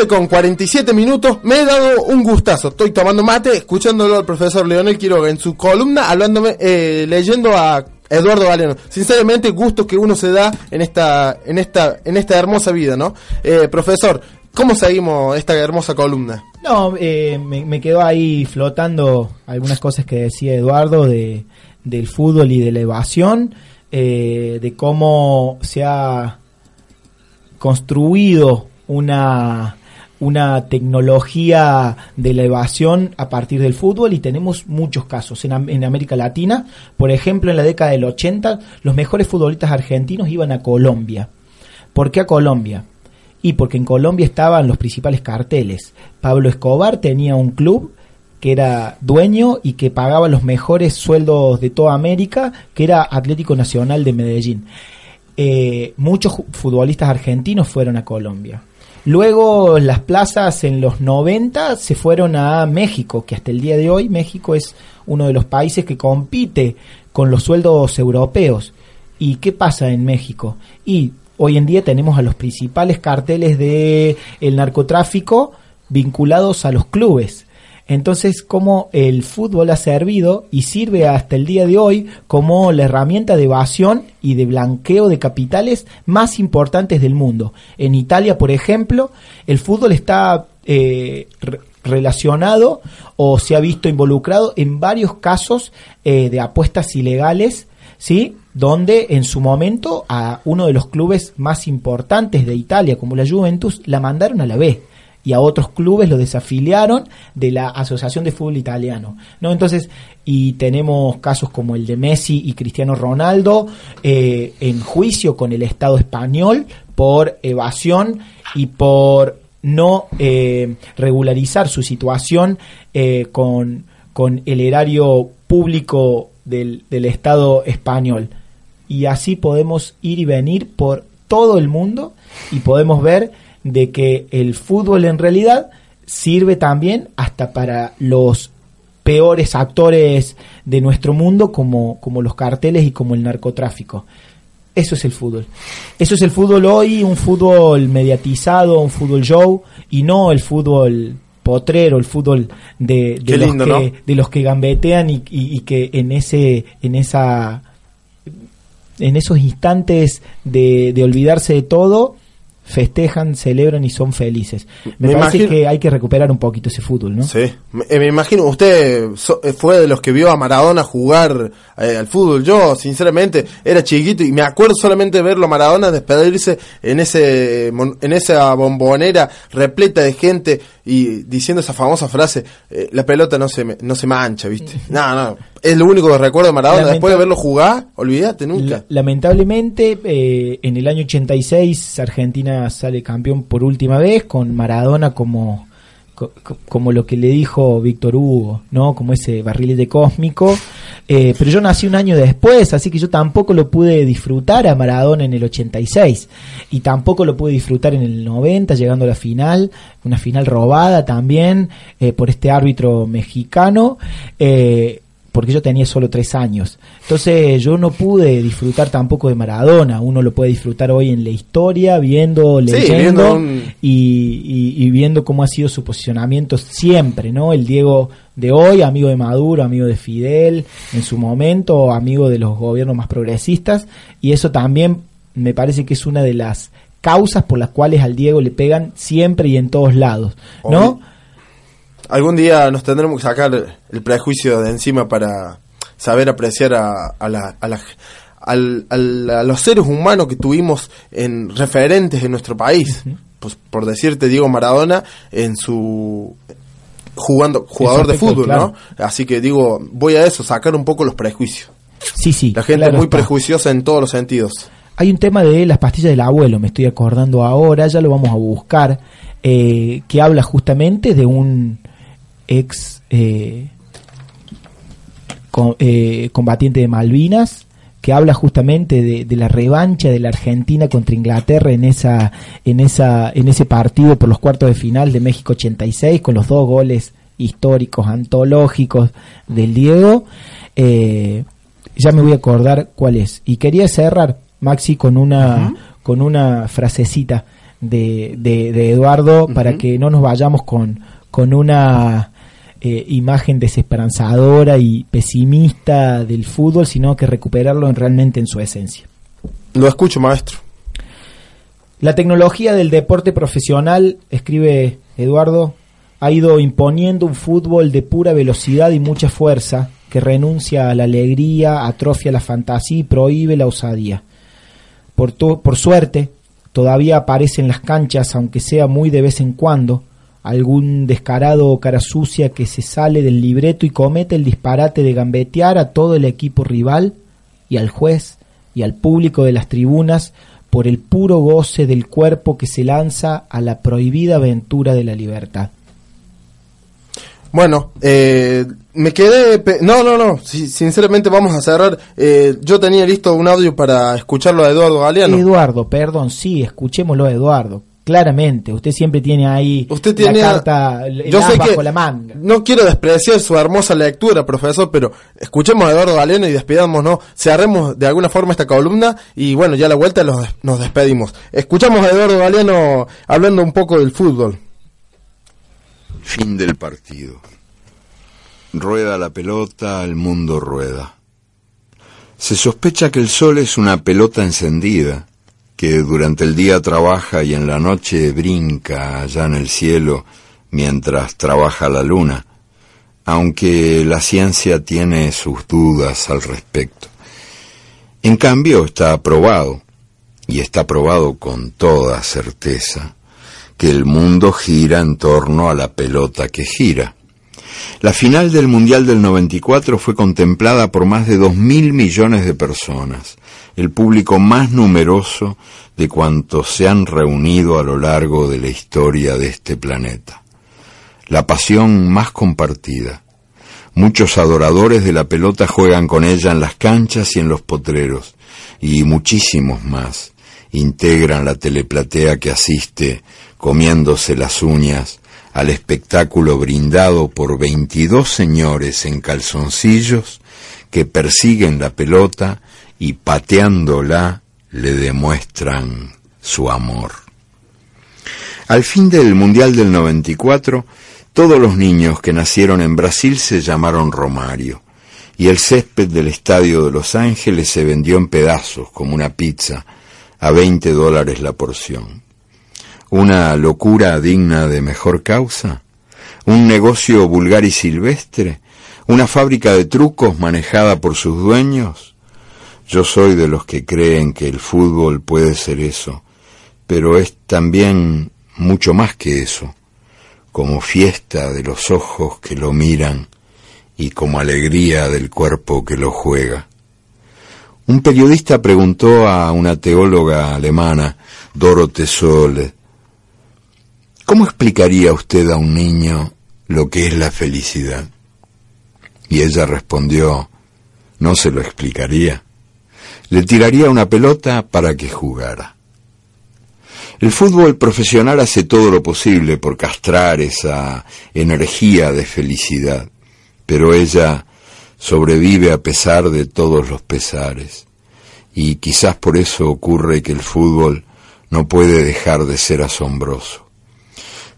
11 con 47 minutos. Me he dado un gustazo. Estoy tomando mate, escuchándolo al profesor Leonel Quiroga en su columna, hablándome, eh, leyendo a Eduardo Valeno. Sinceramente, gusto que uno se da en esta, en esta, en esta hermosa vida, ¿no? Eh, profesor, ¿cómo seguimos esta hermosa columna? No, eh, me, me quedó ahí flotando algunas cosas que decía Eduardo de, del fútbol y de la evasión, de cómo se ha construido una, una tecnología de la evasión a partir del fútbol y tenemos muchos casos en, Am- en América Latina. Por ejemplo, en la década del 80, los mejores futbolistas argentinos iban a Colombia. ¿Por qué a Colombia? Y porque en Colombia estaban los principales carteles. Pablo Escobar tenía un club que era dueño y que pagaba los mejores sueldos de toda América, que era Atlético Nacional de Medellín. Eh, muchos futbolistas argentinos fueron a Colombia. Luego las plazas en los 90 se fueron a México, que hasta el día de hoy México es uno de los países que compite con los sueldos europeos. ¿Y qué pasa en México? Y hoy en día tenemos a los principales carteles de el narcotráfico vinculados a los clubes. Entonces, cómo el fútbol ha servido y sirve hasta el día de hoy como la herramienta de evasión y de blanqueo de capitales más importantes del mundo. En Italia, por ejemplo, el fútbol está eh, re- relacionado o se ha visto involucrado en varios casos eh, de apuestas ilegales, ¿sí? Donde en su momento a uno de los clubes más importantes de Italia, como la Juventus, la mandaron a la B y a otros clubes lo desafiliaron de la Asociación de Fútbol Italiano. ¿no? Entonces, y tenemos casos como el de Messi y Cristiano Ronaldo eh, en juicio con el Estado español por evasión y por no eh, regularizar su situación eh, con, con el erario público del, del Estado español. Y así podemos ir y venir por todo el mundo y podemos ver de que el fútbol en realidad sirve también hasta para los peores actores de nuestro mundo como, como los carteles y como el narcotráfico. Eso es el fútbol. Eso es el fútbol hoy, un fútbol mediatizado, un fútbol show, y no el fútbol potrero, el fútbol de, de Qué los, lindo, que, ¿no? de los que gambetean y, y- y que en ese, en esa en esos instantes de, de olvidarse de todo, festejan, celebran y son felices. Me, Me parece imagino- que hay que recuperar un poquito ese fútbol, ¿no? Sí, me, eh, me imagino, usted so- eh, fue de los que vio a Maradona jugar eh, al fútbol. Yo, sinceramente, era chiquito y me acuerdo solamente de verlo a Maradona despedirse en ese en esa bombonera repleta de gente y diciendo esa famosa frase, eh, la pelota no se no se mancha, ¿viste? No, no, es lo único que recuerdo de Maradona. Lamenta- Después de verlo jugar, olvídate nunca. La- lamentablemente, eh, en el año 86 Argentina sale campeón por última vez con Maradona como co- co- como lo que le dijo Víctor Hugo, ¿no? Como ese barrilete cósmico. Eh, pero yo nací un año después, así que yo tampoco lo pude disfrutar a Maradona en el 86. Y tampoco lo pude disfrutar en el 90, llegando a la final. Una final robada también eh, por este árbitro mexicano. Eh, porque yo tenía solo tres años. Entonces yo no pude disfrutar tampoco de Maradona. Uno lo puede disfrutar hoy en la historia, viendo, Sí, leyendo viendo un- y, y- y viendo cómo ha sido su posicionamiento siempre, ¿no? El Diego de hoy, amigo de Maduro, amigo de Fidel, en su momento, amigo de los gobiernos más progresistas, y eso también me parece que es una de las causas por las cuales al Diego le pegan siempre y en todos lados, ¿no? Obvio. Algún día nos tendremos que sacar el prejuicio de encima para saber apreciar a, a, la, a, la- al- al- a los seres humanos que tuvimos en referentes en nuestro país. Pues por decirte Diego Maradona en su jugando jugador de fútbol, claro. ¿no? Así que digo, voy a eso, sacar un poco los prejuicios. Sí, sí. La gente claro es muy está. prejuiciosa en todos los sentidos. Hay un tema de las pastillas del abuelo, me estoy acordando ahora, ya lo vamos a buscar, eh, que habla justamente de un ex eh, eh, combatiente de Malvinas, que habla justamente de, de la revancha de la Argentina contra Inglaterra en esa, en esa, en ese partido por los cuartos de final de México 86, con los dos goles históricos, antológicos del Diego. Eh, ya me voy a acordar cuál es. Y quería cerrar, Maxi, con una, con una frasecita de, de, Eduardo para que no nos vayamos con, con una eh, imagen desesperanzadora y pesimista del fútbol, sino que recuperarlo realmente en su esencia. Lo escucho, maestro. La tecnología del deporte profesional, escribe Eduardo, ha ido imponiendo un fútbol de pura velocidad y mucha fuerza que renuncia a la alegría, atrofia la fantasía y prohíbe la osadía. Por, por suerte, todavía aparece en las canchas, aunque sea muy de vez en cuando, algún descarado o cara sucia que se sale del libreto y comete el disparate de gambetear a todo el equipo rival y al juez y al público de las tribunas por el puro goce del cuerpo que se lanza a la prohibida aventura de la libertad. Bueno, eh, me quedé... No, no, no, sinceramente vamos a cerrar. Eh, yo tenía listo un audio para escucharlo a Eduardo Galeano. Eduardo, perdón, sí, escuchémoslo a Eduardo. Claramente, usted siempre tiene ahí usted tiene, la carta yo sé bajo la manga. No quiero despreciar su hermosa lectura, profesor, pero escuchemos a Eduardo Galeano y despidámonos, cerremos de alguna forma esta columna y bueno, ya a la vuelta nos despedimos. Escuchamos a Eduardo Galeano hablando un poco del fútbol. Fin del partido. Rueda la pelota, el mundo rueda. Se sospecha que el sol es una pelota encendida, que durante el día trabaja y en la noche brinca allá en el cielo mientras trabaja la luna, aunque la ciencia tiene sus dudas al respecto. En cambio está probado, y está probado con toda certeza, que el mundo gira en torno a la pelota que gira. La final del Mundial del 94 fue contemplada por más de dos mil millones de personas, el público más numeroso de cuantos se han reunido a lo largo de la historia de este planeta. La pasión más compartida. Muchos adoradores de la pelota juegan con ella en las canchas y en los potreros, y muchísimos más integran la teleplatea que asiste comiéndose las uñas al espectáculo brindado por veintidós señores en calzoncillos que persiguen la pelota y pateándola le demuestran su amor. Al fin del Mundial del 94, todos los niños que nacieron en Brasil se llamaron Romario, y el césped del Estadio de Los Ángeles se vendió en pedazos como una pizza, a veinte dólares la porción. ¿Una locura digna de mejor causa? ¿Un negocio vulgar y silvestre? ¿Una fábrica de trucos manejada por sus dueños? Yo soy de los que creen que el fútbol puede ser eso, pero es también mucho más que eso, como fiesta de los ojos que lo miran y como alegría del cuerpo que lo juega. Un periodista preguntó a una teóloga alemana, Dorothee Sole, ¿Cómo explicaría usted a un niño lo que es la felicidad? Y ella respondió, no se lo explicaría. Le tiraría una pelota para que jugara. El fútbol profesional hace todo lo posible por castrar esa energía de felicidad, pero ella sobrevive a pesar de todos los pesares. Y quizás por eso ocurre que el fútbol no puede dejar de ser asombroso.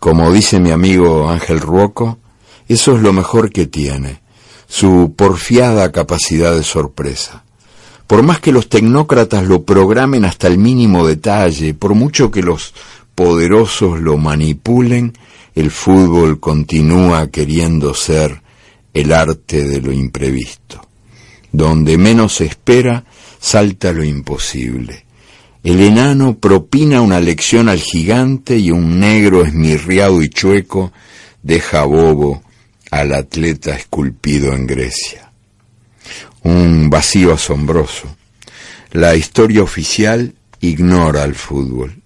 Como dice mi amigo Ángel Ruoco, eso es lo mejor que tiene, su porfiada capacidad de sorpresa. Por más que los tecnócratas lo programen hasta el mínimo detalle, por mucho que los poderosos lo manipulen, el fútbol continúa queriendo ser el arte de lo imprevisto. Donde menos se espera, salta lo imposible. El enano propina una lección al gigante y un negro esmirriado y chueco deja bobo al atleta esculpido en Grecia. Un vacío asombroso. La historia oficial ignora al fútbol.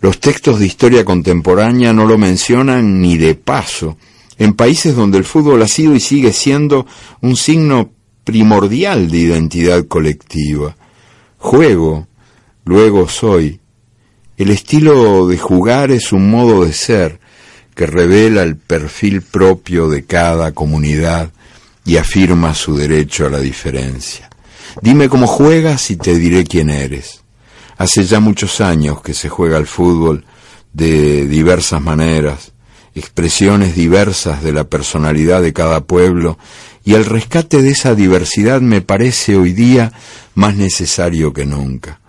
Los textos de historia contemporánea no lo mencionan ni de paso en países donde el fútbol ha sido y sigue siendo un signo primordial de identidad colectiva. Juego, luego soy. El estilo de jugar es un modo de ser que revela el perfil propio de cada comunidad y afirma su derecho a la diferencia. Dime cómo juegas y te diré quién eres. Hace ya muchos años que se juega al fútbol de diversas maneras, expresiones diversas de la personalidad de cada pueblo, y el rescate de esa diversidad me parece hoy día más necesario que nunca.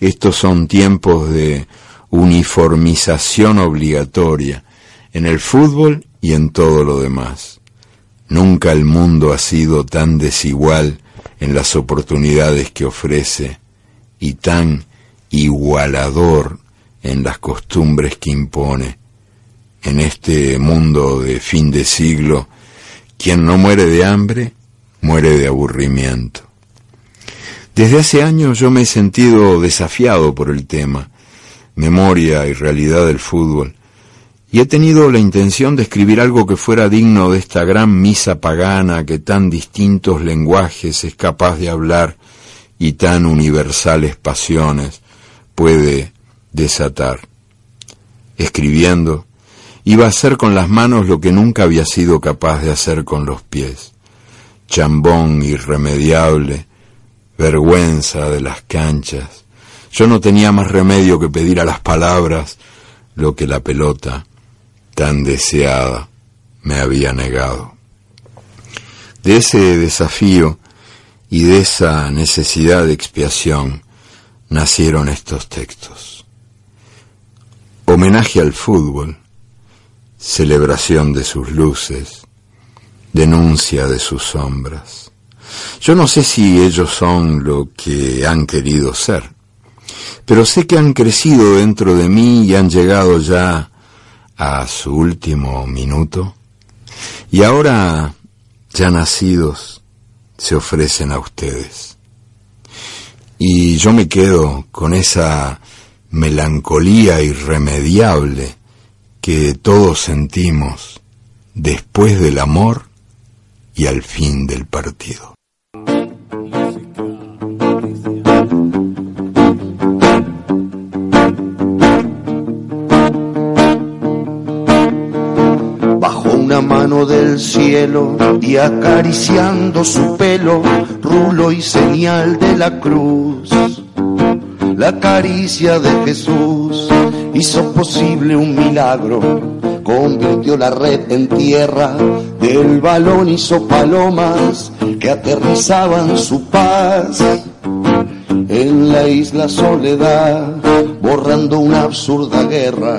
Estos son tiempos de uniformización obligatoria en el fútbol y en todo lo demás. Nunca el mundo ha sido tan desigual en las oportunidades que ofrece y tan igualador en las costumbres que impone. En este mundo de fin de siglo, quien no muere de hambre, muere de aburrimiento. Desde hace años yo me he sentido desafiado por el tema, memoria y realidad del fútbol, y he tenido la intención de escribir algo que fuera digno de esta gran misa pagana que tan distintos lenguajes es capaz de hablar y tan universales pasiones puede desatar. Escribiendo, iba a hacer con las manos lo que nunca había sido capaz de hacer con los pies. Chambón irremediable, vergüenza de las canchas. Yo no tenía más remedio que pedir a las palabras lo que la pelota, tan deseada, me había negado. De ese desafío y de esa necesidad de expiación nacieron estos textos. Homenaje al fútbol, celebración de sus luces, denuncia de sus sombras. Yo no sé si ellos son lo que han querido ser, pero sé que han crecido dentro de mí y han llegado ya a su último minuto, y ahora, ya nacidos, se ofrecen a ustedes. Y yo me quedo con esa melancolía irremediable que todos sentimos después del amor y al fin del partido. Del cielo y acariciando su pelo, rulo y señal de la cruz. La caricia de Jesús hizo posible un milagro, convirtió la red en tierra, del balón hizo palomas que aterrizaban su paz. En la isla Soledad, borrando una absurda guerra,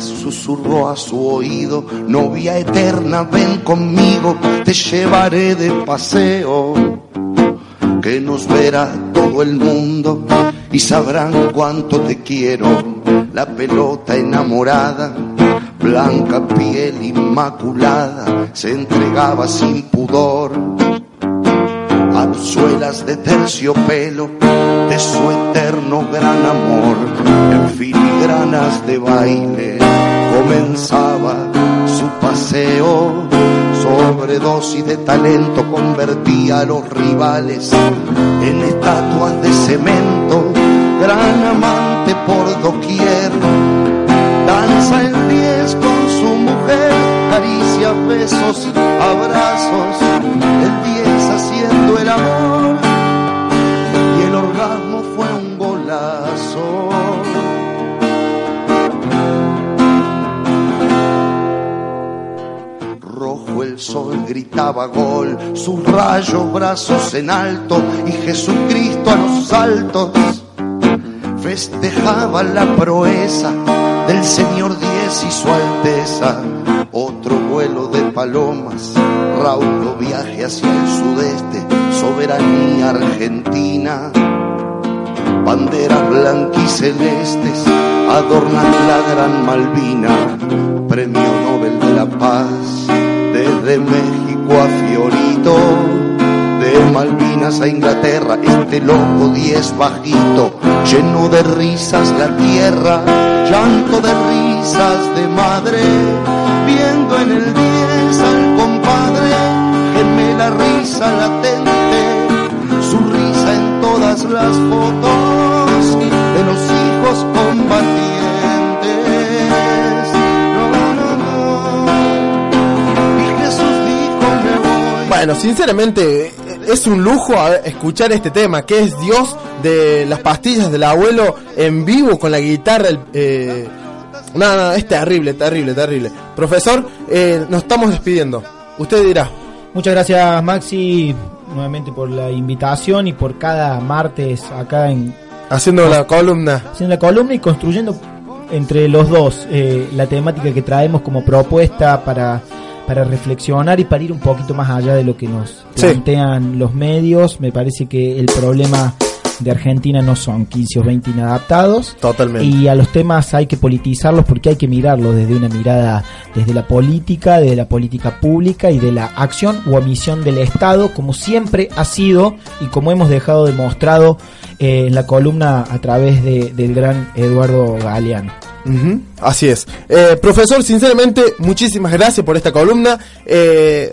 10 susurró a su oído, novia eterna, ven conmigo, te llevaré de paseo, que nos verá todo el mundo y sabrán cuánto te quiero. La pelota enamorada, blanca piel inmaculada, se entregaba sin pudor. Absuelas de terciopelo de su eterno gran amor, en filigranas de baile comenzaba su paseo. Sobredosis de talento convertía a los rivales en estatuas de cemento, gran amante por doquier. Danza el 10 con su mujer, caricia, besos, abrazos, gritaba gol, sus rayos brazos en alto y Jesucristo a los saltos festejaba la proeza del Señor Diez y su Alteza. Otro vuelo de palomas, raudo viaje hacia el sudeste, soberanía argentina. Banderas blanquicelestes adornan la gran Malvina, premio Nobel de la Paz, desde México a Fiorito, de Malvinas a Inglaterra, este loco diez bajito, lleno de risas la tierra, llanto de risas de madre, sinceramente es un lujo escuchar este tema, que es Dios de las pastillas del abuelo en vivo con la guitarra. Eh, no, no, es terrible, terrible, terrible. Profesor, eh, nos estamos despidiendo. Usted dirá. Muchas gracias Maxi nuevamente por la invitación y por cada martes acá en... Haciendo la columna. Haciendo la columna y construyendo entre los dos eh, la temática que traemos como propuesta para para reflexionar y para ir un poquito más allá de lo que nos plantean los medios. Me parece que el problema de Argentina no son 15 o 20 inadaptados. Totalmente. Y a los temas hay que politizarlos porque hay que mirarlos desde una mirada, desde la política, desde la política pública y de la acción o omisión del Estado, como siempre ha sido y como hemos dejado demostrado eh, en la columna a través de, del gran Eduardo Galeano. Así es. Eh, profesor, sinceramente, muchísimas gracias por esta columna. Eh,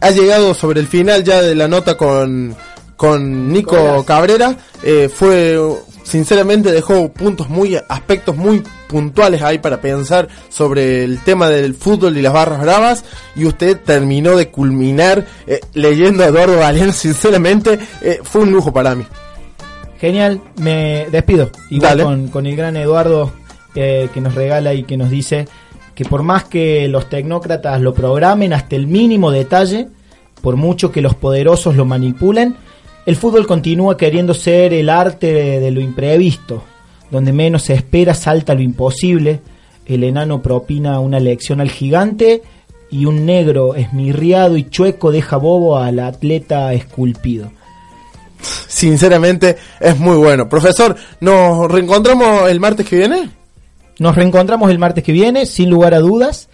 ha llegado sobre el final ya de la nota con, con Nico Cabrera. Eh, fue, sinceramente, dejó puntos muy, aspectos muy puntuales ahí para pensar sobre el tema del fútbol y las barras bravas. Y usted terminó de culminar leyendo a Eduardo Galeano. Sinceramente, fue un lujo para mí. Genial, me despido. Igual con, con el gran Eduardo que nos regala y que nos dice que por más que los tecnócratas lo programen hasta el mínimo detalle, por mucho que los poderosos lo manipulen, el fútbol continúa queriendo ser el arte de, lo imprevisto, donde menos se espera salta lo imposible, el enano propina una lección al gigante y un negro esmirriado y chueco deja bobo al atleta esculpido. Sinceramente es muy bueno. Profesor, ¿nos reencontramos el martes que viene? Nos reencontramos el martes que viene, sin lugar a dudas.